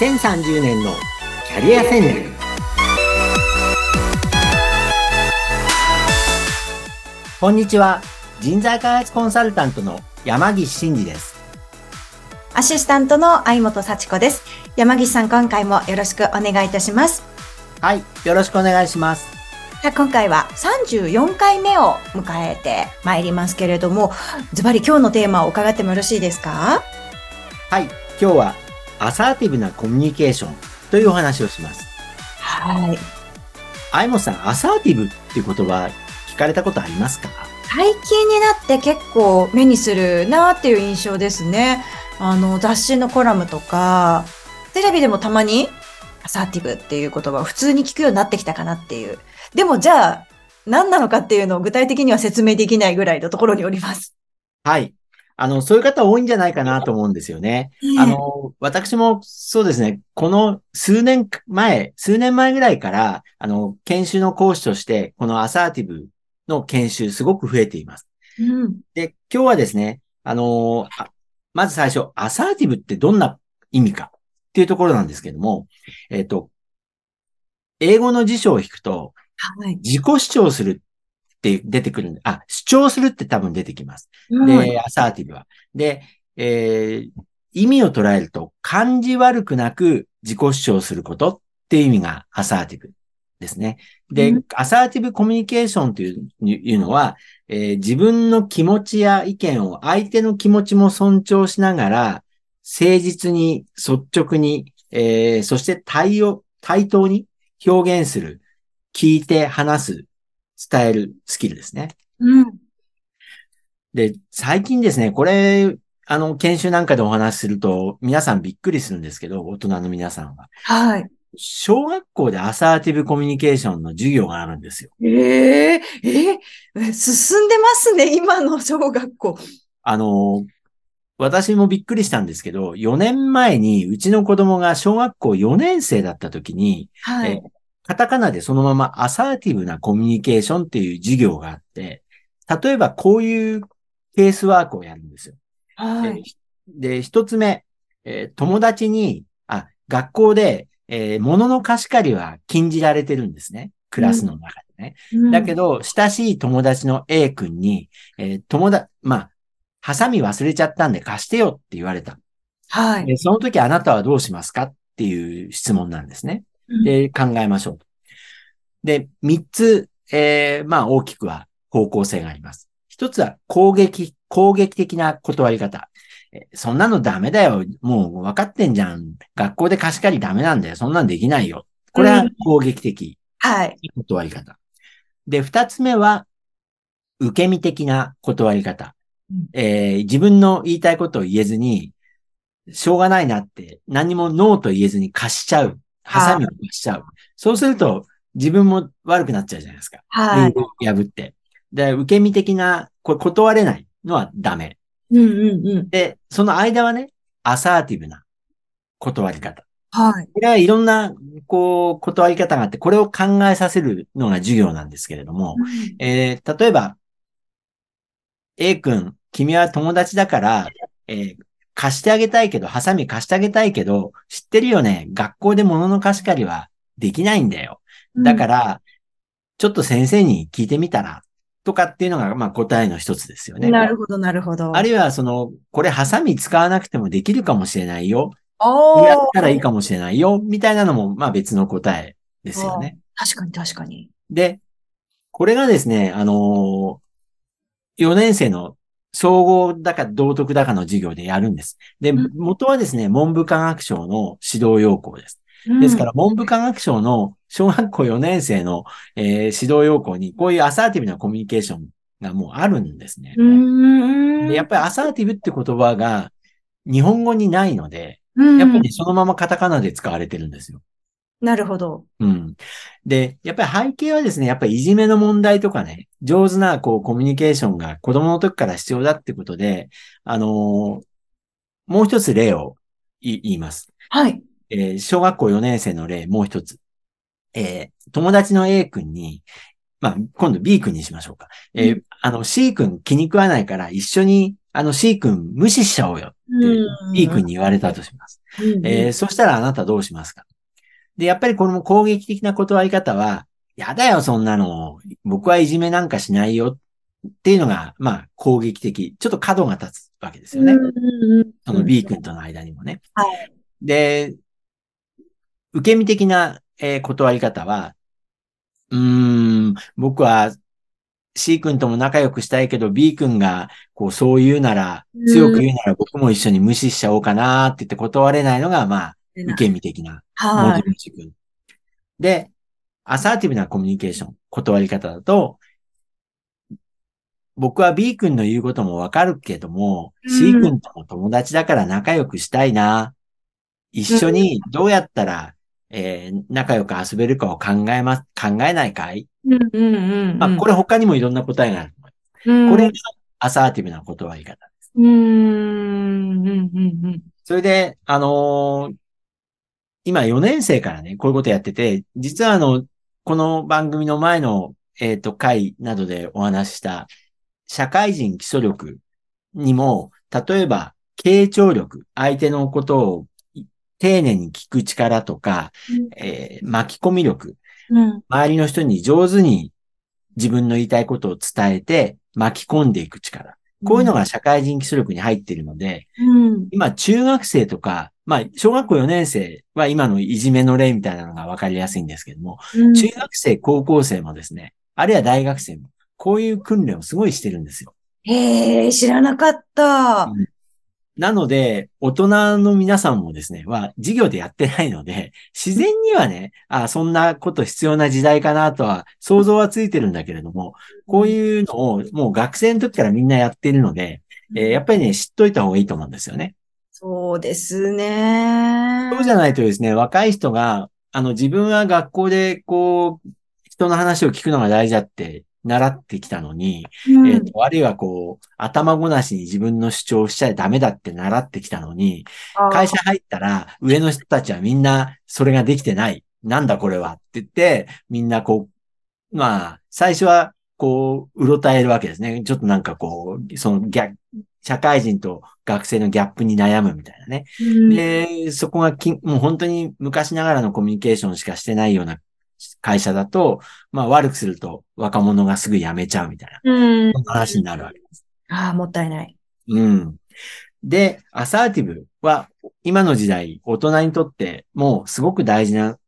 2030年のキャリア戦略。こんにちは。人材開発コンサルタントの山岸真嗣です。アシスタントの相本幸子です。山岸さん今回もよろしくお願いいたします。はいよろしくお願いします。今回は34回目を迎えてまいりますけれども、ズバリ今日のテーマを伺ってもよろしいですか？はい、今日はアサーティブなコミュニケーションというお話をします。はい。あいもさん、アサーティブっていう言葉聞かれたことありますか？最近になって結構目にするなっていう印象ですね。あの、雑誌のコラムとか、テレビでもたまにアサーティブっていう言葉を普通に聞くようになってきたかなっていう。でもじゃあ、何なのかっていうのを具体的には説明できないぐらいのところにおります。はい。あの、そういう方多いんじゃないかなと思うんですよね。あの、私もそうですね、この数年前、数年前ぐらいから、あの、研修の講師として、このアサーティブの研修すごく増えています。うん。で、今日はですね、あのあまず最初、アサーティブってどんな意味かっていうところなんですけども、えっ、と、英語の辞書を引くと、はい。自己主張するって出てくるんで、あ、主張するって多分出てきます。うんで、アサーティブは。で、えー意味を捉えると、感じ悪くなく自己主張することっていう意味がアサーティブですね。で、うんアサーティブコミュニケーションといういうのは、えー自分の気持ちや意見を相手の気持ちも尊重しながら、誠実に、率直に、えーそして対応、対等に表現する、聞いて話す、伝えるスキルですね。うん。で、最近ですね、これ、あの、研修なんかでお話しすると、皆さんびっくりするんですけど、大人の皆さんは。はい。小学校でアサーティブコミュニケーションの授業があるんですよ。ええええ進んでますね、今の小学校。あの、私もびっくりしたんですけど、4年前にうちの子供が小学校4年生だった時に、えはい。カタカナでそのままアサーティブなコミュニケーションっていう授業があって、例えばこういうケースワークをやるんですよ。はい。で、一つ目、えー友達に、あ、学校で、えー物の貸し借りは禁じられてるんですね。クラスの中でね。だけど、ど、親しい友達の A 君に、えー友達、まあ、ハサミ忘れちゃったんで貸してよって言われた。はい。でその時あなたはどうしますかっていう質問なんですね。で、考えましょうと。で、三つ、えーまあ大きくは方向性があります。一つは攻撃、攻撃的な断り方。えそんなのダメだよ。もう分かってんじゃん。学校で貸し借りダメなんだよ。そんなんできないよ。これはうん攻撃的はい。断り方。で、二つ目は受け身的な断り方うん。えー自分の言いたいことを言えずに、しょうがないなって、何もノーと言えずに貸しちゃう。ハサミを貸しちゃう。そうすると、自分も悪くなっちゃうじゃないですか。はい。破って。で、受け身的な、これ断れないのはダメ。うんうんうん。で、その間はね、アサーティブな断り方。はい。これはいろんな、こう、断り方があって、これを考えさせるのが授業なんですけれども、えー例えば、A 君、君は友達だから、えー貸してあげたいけど、ハサミ貸してあげたいけど、知ってるよね？学校で物の貸し借りはできないんだよ。だから、ちょっと先生に聞いてみたら、とかっていうのが、まあ答えの一つですよね。なるほど、なるほど。あるいは、その、これハサミ使わなくてもできるかもしれないよ。おーやったらいいかもしれないよ。みたいなのも、まあ別の答えですよね。確かに確かに。で、これがですね、あのー、4年生の総合だか道徳だかの授業でやるんです。で、うん元はですね、文部科学省の指導要項です。ですから、文部科学省の小学校4年生の、えー指導要項に、こういうアサーティブなコミュニケーションがもうあるんですね。うん。でやっぱりアサーティブって言葉が日本語にないので、うんやっぱりそのままカタカナで使われてるんですよ。なるほど。うん。で、やっぱり背景はですね、やっぱりいじめの問題とかね、上手なこうコミュニケーションが子供の時から必要だってことで、あのーもう一つ例を言います。はい。えー小学校4年生の例、もう一つ。えー友達の A 君に、まあ、今度 B 君にしましょうか。えーうあの C 君気に食わないから一緒にあの C 君無視しちゃおうよって、B 君に言われたとします。うんえーそしたらあなたどうしますか？で、やっぱりこの攻撃的な断り方は、やだよ、そんなの。僕はいじめなんかしないよっていうのが、まあ、攻撃的。ちょっと角が立つわけですよね。その B 君との間にもね。はいで、受け身的な、えー断り方は、うーん、僕は C 君とも仲良くしたいけど B 君がこうそう言うなら、強く言うなら僕も一緒に無視しちゃおうかなって言って断れないのが、まあ、受け身的なモはい。で、アサーティブなコミュニケーション、断り方だと、僕は B 君の言うこともわかるけども、うん C 君とも友達だから仲良くしたいな。一緒にどうやったら、えー仲良く遊べるかを考えます、考えないかい、うんうんうんうん。まあ、これ他にもいろんな答えがある。うん、これがアサーティブな断り方です。うーん、うん、うん、うん。それで、あのー今4年生からね、こういうことやってて、実はあの、この番組の前の、えっ、と、回などでお話しした、社会人基礎力にも、例えば、傾聴力、相手のことを丁寧に聞く力とか、えー巻き込み力、うん、周りの人に上手に自分の言いたいことを伝えて巻き込んでいく力。こういうのが社会人基礎力に入っているので、うん、今中学生とか、まあ小学校4年生は今のいじめの例みたいなのがわかりやすいんですけども、うん。中学生、高校生もですね、あるいは大学生も、こういう訓練をすごいしてるんですよ。へえ、知らなかった。なので、大人の皆さんもですね、は、授業でやってないので、自然にはね、あそんなこと必要な時代かなとは、想像はついてるんだけれども、こういうのをもう学生の時からみんなやってるので、えーやっぱりね、知っといた方がいいと思うんですよね。そうですね。そうじゃないとですね、若い人が、あの、自分は学校で、こう、人の話を聞くのが大事だって習ってきたのに、うん、えっ、と、あるいはこう、頭ごなしに自分の主張をしちゃダメだって習ってきたのに、会社入ったら、上の人たちはみんなそれができてない。なんだこれはって言って、みんなこう、まあ、最初はこう、うろたえるわけですね。ちょっとなんかこう、その逆、社会人と学生のギャップに悩むみたいなね。うん、で、そこがきもう本当に昔ながらのコミュニケーションしかしてないような会社だと、まあ悪くすると若者がすぐ辞めちゃうみたいな、うん。そんな話になるわけです。ああ、もったいない。うん。で、アサーティブは今の時代大人にとってもうすごく大事な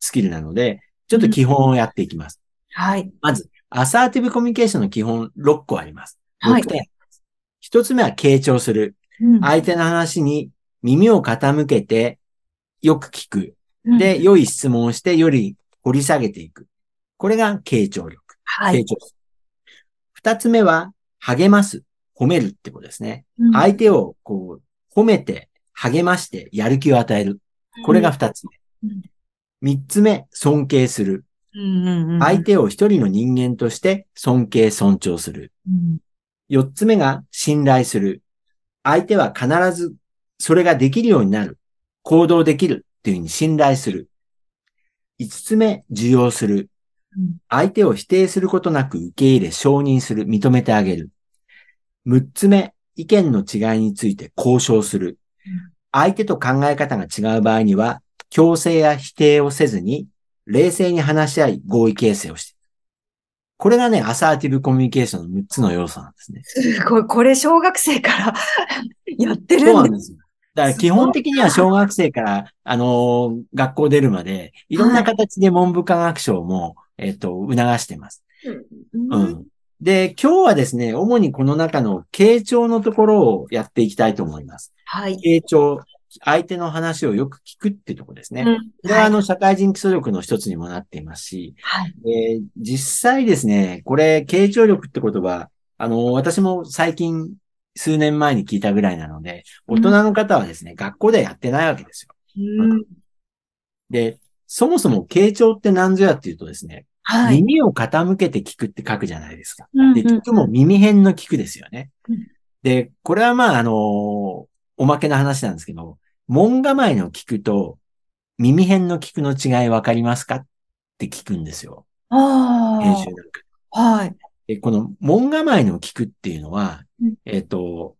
スキルなので、ちょっと基本をやっていきます。はい。まず、アサーティブコミュニケーションの基本6個あります。はい6点あります。一つ目は傾聴する。うん相手の話に耳を傾けてよく聞く。うんで、良い質問をしてより掘り下げていく。これが傾聴力。はい。傾聴。二つ目は、励ます。褒めるってことですね。うん相手をこう、褒めて、励まして、やる気を与える。これが二つ目うん。三つ目、尊敬する。相手を一人の人間として尊敬、尊重する。うん四つ目が信頼する。相手は必ずそれができるようになる。行動できるっていうふうに信頼する。五つ目、受容する。うん相手を否定することなく受け入れ、承認する、認めてあげる。六つ目、意見の違いについて交渉するうん。相手と考え方が違う場合には、強制や否定をせずに、冷静に話し合い合意形成をして。これがね、アサーティブコミュニケーションの六つの要素なんですね。すごい。これ小学生から やってそうるで。なんんですよ。だから基本的には小学生から、あのー学校出るまで、いろんな形で文部科学省も、えっ、と、促してます。ううん。で、今日はですね、主にこの中の傾聴のところをやっていきたいと思います。はい。傾聴、相手の話をよく聞くってところですね。うんこれはあの、社会人基礎力の一つにもなっていますし、はい。えー実際ですね、これ、傾聴力って言葉、あの、私も最近、数年前に聞いたぐらいなので、大人の方はですね、学校ではやってないわけですよ。うんで、そもそも傾聴って何ぞやっていうとですね、はい。耳を傾けて聞くって書くじゃないですか。で、うんうん聞くも耳辺の聞くですよねうん。で、これはまあ、あのおまけの話なんですけど、門構えの聞くと耳辺の聞くの違いわかりますか？って聞くんですよ。あ編集なんか。あ。はい。で、この門構えの聞くっていうのはうん、えっ、と、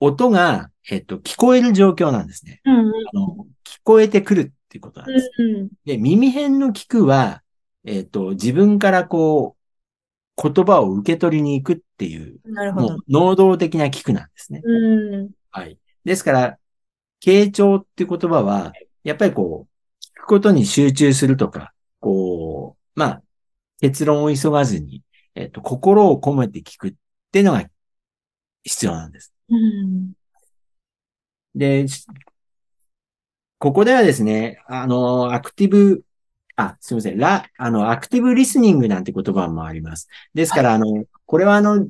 音が、えっと、聞こえる状況なんですね。うんうんあの聞こえてくるっていうことなんです。うんで、耳辺の聞くは、えっと、自分からこう、言葉を受け取りに行くっていう、なるほど。能動的な聞くなんですね。うん。はい。ですから、傾聴っていう言葉は、やっぱりこう、聞くことに集中するとか、こう、まあ、結論を急がずに、えっと、心を込めて聞くっていうのが必要なんです。うん。で、しここではですね、あの、アクティブ、あ、すみません、ラ、あの、アクティブリスニングなんて言葉もあります。ですから、あの、これはあの、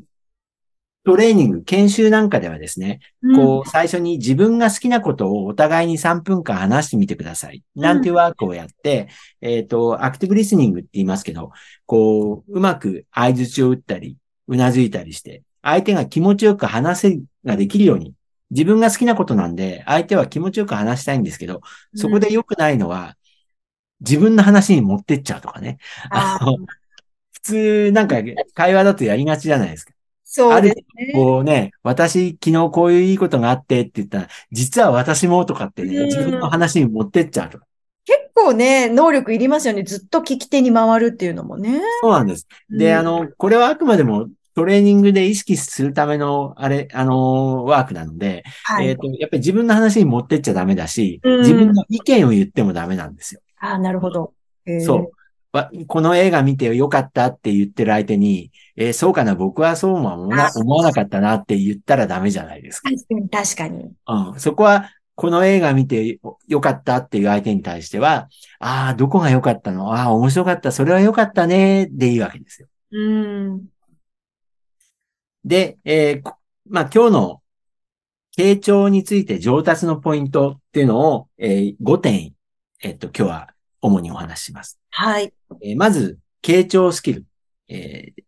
トレーニング、研修なんかではですね、こう、最初に自分が好きなことをお互いに3分間話してみてください。なんていうワークをやって、えっ、と、アクティブリスニングって言いますけど、こう、うまく合図を打ったり、うなずいたりして、相手が気持ちよく話せができるように、自分が好きなことなんで、相手は気持ちよく話したいんですけど、そこで良くないのは、自分の話に持ってっちゃうとかね。ああの普通、なんか会話だとやりがちじゃないですか。そうですね。こうね、私昨日こういういいことがあってって言ったら、実は私もとかってね、うん自分の話に持ってっちゃうとか。結構ね、能力いりますよね。ずっと聞き手に回るっていうのもね。そうなんです。で、うんあの、これはあくまでもトレーニングで意識するための、あれ、あの、ワークなので、はい。えっ、と、やっぱり自分の話に持ってっちゃダメだし、うん自分の意見を言ってもダメなんですよ。ああ、なるほど。そう。わこの映画見てよかったって言ってる相手に、えーそうかな、僕はそうも思わなかったなって言ったらダメじゃないですか。確かに、確かに。うん。そこは、この映画見てよよかったっていう相手に対しては、ああ、どこが良かったの？ああ、面白かった。それは良かったね。でいいわけですよ。うん。で、えーこまあ、今日の傾聴について上達のポイントっていうのを、えー5点、えっと、今日は主にお話しします。はい。えーまず、傾聴スキル。えー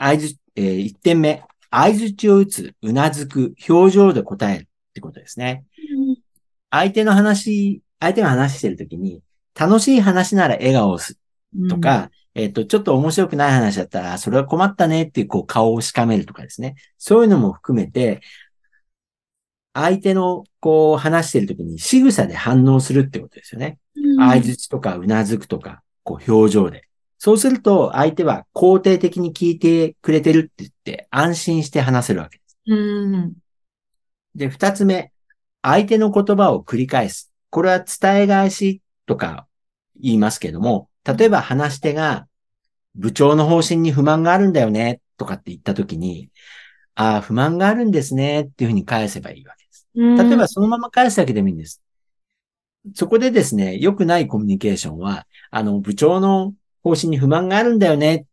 合図、えー1点目。合図値を打つ、うなずく、表情で答えるってことですね。相手の話、相手が話してるときに、楽しい話なら笑顔をするとか、えっ、と、ちょっと面白くない話だったら、それは困ったねっていう、こう、顔をしかめるとかですね。そういうのも含めて、相手の、こう、話してるときに仕草で反応するってことですよね。うん、相槌とかうなずくとか、こう表情で。そうすると相手は肯定的に聞いてくれてるって言って安心して話せるわけです。うん。で、二つ目、相手の言葉を繰り返す。これは伝え返しとか言いますけども、例えば話し手が部長の方針に不満があるんだよねとかって言ったときに、ああ、不満があるんですねっていうふうに返せばいいわけです。例えばそのまま返すだけでもいいんです。そこでですね、良くないコミュニケーションは、あの、部長の方針に不満があるんだよねって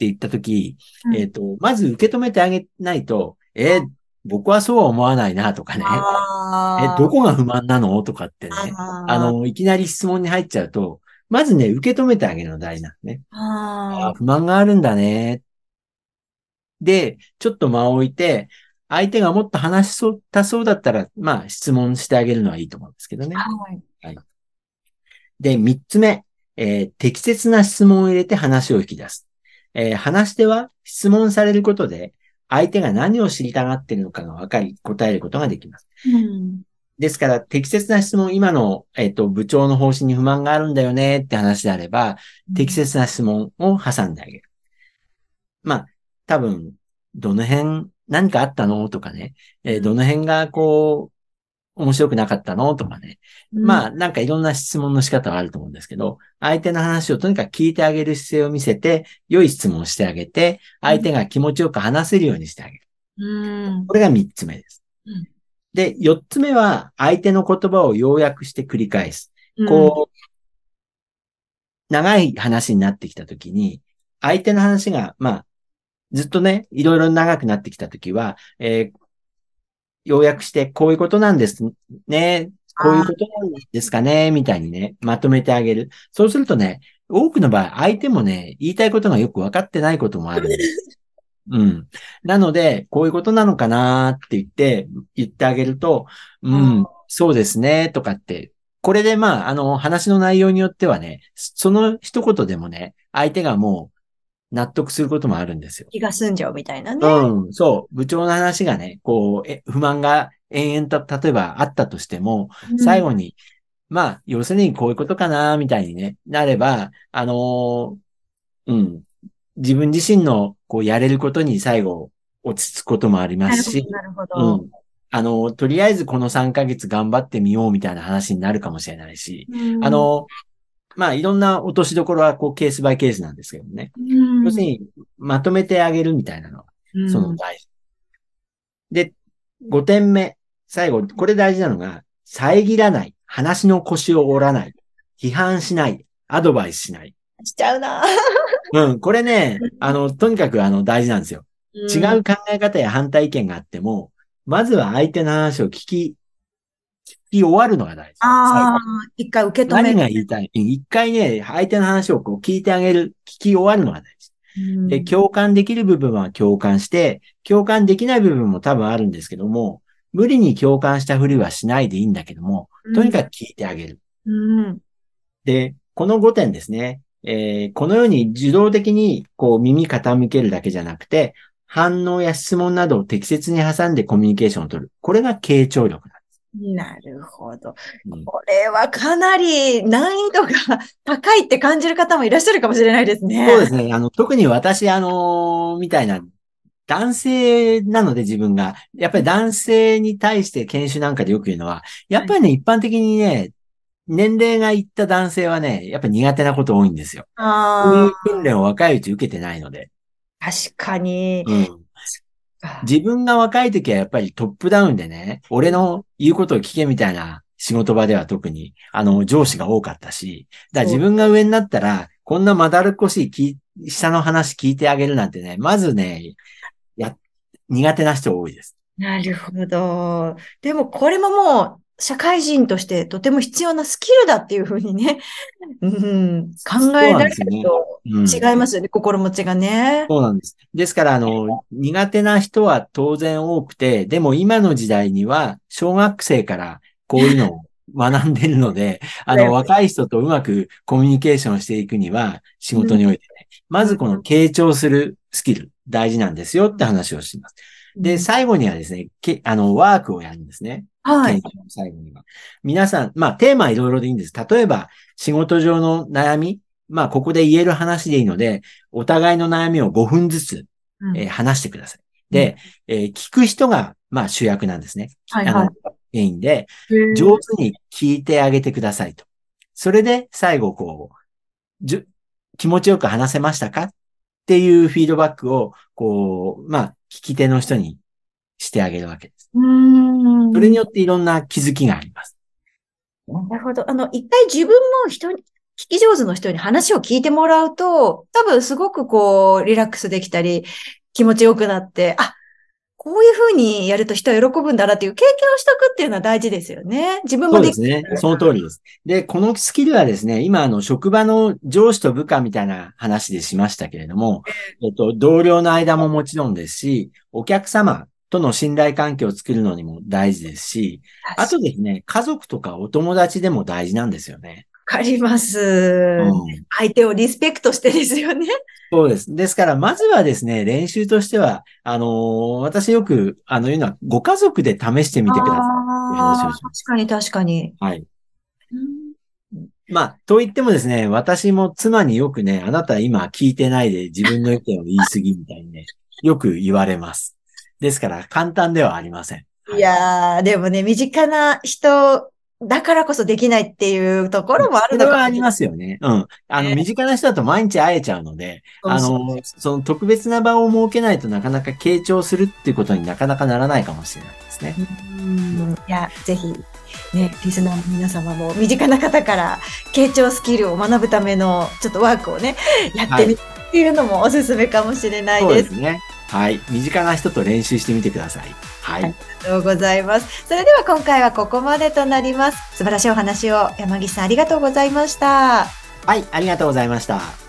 言ったとき、うん。えっ、と、まず受け止めてあげないと、えー僕はそうは思わないなとかね、あえ、どこが不満なの？とかってね、ああの、いきなり質問に入っちゃうと、まずね、受け止めてあげるの大事なんね。ああ不満があるんだね。で、ちょっと間を置いて、相手がもっと話しそうたそうだったら、まあ、質問してあげるのはいいと思うんですけどね。はい。で、三つ目、えー適切な質問を入れて話を引き出す。えー話し手は質問されることで、相手が何を知りたがっているのかが分かり、答えることができます。うん。ですから、適切な質問、今の、えっ、と、部長の方針に不満があるんだよねって話であれば、適切な質問を挟んであげる。まあ、多分、どの辺、何かあったの？とかね、えーどの辺がこう、面白くなかったの？とかね。まあ、あ、なんかいろんな質問の仕方はあると思うんですけど、相手の話をとにかく聞いてあげる姿勢を見せて、良い質問をしてあげて、相手が気持ちよく話せるようにしてあげる。うん。これが三つ目ですうん。で、四つ目は、相手の言葉を要約して繰り返す。こう、長い話になってきたときに、相手の話が、まあ、ずっとね、いろいろ長くなってきたときは、えー要約して、こういうことなんですね。こういうことなんですかねみたいにね、まとめてあげる。そうするとね、多くの場合、相手もね、言いたいことがよく分かってないこともあるんです。うん。なので、こういうことなのかなって言って、言ってあげると、うん、そうですね、とかって、これでまあ、あの、話の内容によってはね、その一言でもね、相手がも納得することもあるんですよ。気が済んじゃうみたいなね。うん、そう。部長の話がね、こう、え不満が延々と、例えばあったとしても、うん最後に、まあ、要するにこういうことかな、みたいにね、なれば、あのーうん、自分自身の、こう、やれることに最後、落ち着くこともありますし、なるほど、う。ん。あの、とりあえずこの3ヶ月頑張ってみようみたいな話になるかもしれないし、うんあ、の、まあ、いろんな落としどころは、こう、ケースバイケースなんですけどね。うん要するに、まとめてあげるみたいなのは、うんその大事。で、5点目。最後、これ大事なのが、遮らない、話の腰を折らない、批判しない、アドバイスしない。しちゃうな。うん、これね、あの、とにかくあの、大事なんですよ。違う考え方や反対意見があっても、まずは相手の話を聞き、聞き終わるのが大事。ああ、一回受け止め何る。が言いたい？一回ね、相手の話をこう聞いてあげる、聞き終わるのが大事。うんで、共感できる部分は共感して、共感できない部分も多分あるんですけども、無理に共感したふりはしないでいいんだけども、とにかく聞いてあげる。うん。で、この5点ですね。えーこのように受動的にこう耳傾けるだけじゃなくて、反応や質問などを適切に挟んでコミュニケーションを取る。これが傾聴力なるほど。これはかなり難易度が高いって感じる方もいらっしゃるかもしれないですね。そうですね。あの、特に私、あのーみたいな、男性なので自分が、やっぱり男性に対して研修なんかでよく言うのは、やっぱりね、一般的にね、年齢がいった男性はね、やっぱり苦手なこと多いんですよ。こういうあ訓練を若いうち受けてないので。あ、確かに。うん。自分が若い時はやっぱりトップダウンでね、俺の言うことを聞けみたいな仕事場では特に、あの、上司が多かったし、だから自分が上になったら、こんなまだるっこしい下の話聞いてあげるなんてね、まずね、や、苦手な人多いです。なるほど。でもこれももう社会人としてとても必要なスキルだっていうふうにね、うん、考えられるとうん。違いますよね、心持ちがね。そうなんです。ですから、あの、苦手な人は当然多くて、でも今の時代には、小学生からこういうのを学んでるので、あの、若い人とうまくコミュニケーションしていくには、仕事においてね、まずこの傾聴するスキル、大事なんですよって話をします。で、最後にはですね、けあの、ワークをやるんですね。はい。最後には。皆さん、まあ、テーマはいろいろでいいんです。例えば、仕事上の悩み、まあ、ここで言える話でいいので、お互いの悩みを5分ずつ、うんえー話してください。で、えー聞く人が、まあ、主役なんですね。はいはあの、メインで、い。上手に聞いてあげてくださいと。それで、最後、こう、じゅ気持ちよく話せましたか？っていうフィードバックを、こう、まあ、聞き手の人にしてあげるわけです。うーん。それによっていろんな気づきがあります。なるほど。あの、一回自分も人に、聞き上手の人に話を聞いてもらうと、多分すごくこう、リラックスできたり、気持ちよくなって、あ、こういうふうにやると人は喜ぶんだなっていう経験をしとくっていうのは大事ですよね。自分そもできうですね。その通りです。で、このスキルはですね、今、あの、職場の上司と部下みたいな話でしましたけれども、えっと、同僚の間ももちろんですし、お客様との信頼関係を作るのにも大事ですし、あとですね、家族とかお友達でも大事なんですよね。わかります。うん相手をリスペクトしてですよね。そうです。ですから、まずはですね、練習としては、あのー私よく、あの、言うのは、ご家族で試してみてください。話をしま確かに確かに。はい。まあ、と言ってもですね、私も妻によくね、あなた今聞いてないで自分の意見を言い過ぎみたいにね、よく言われます。ですから、簡単ではありません。いやー、でもね、身近な人だからこそできないっていうところもあるそれのかはありますよね。うん。あの、身近な人だと毎日会えちゃうので、あの、その特別な場を設けないとなかなか傾聴するっていうことになかなかならないかもしれないですね。うんいや、ぜひ、ね、リスナーの皆様も身近な方から傾聴スキルを学ぶためのちょっとワークをね、やってみるっていうのもおすすめかもしれないそうで。ですすね。はい。身近な人と練習してみてください。はい。はいありがとうございます。それでは今回はここまでとなります。素晴らしいお話を山岸さんありがとうございました。はい。ありがとうございました。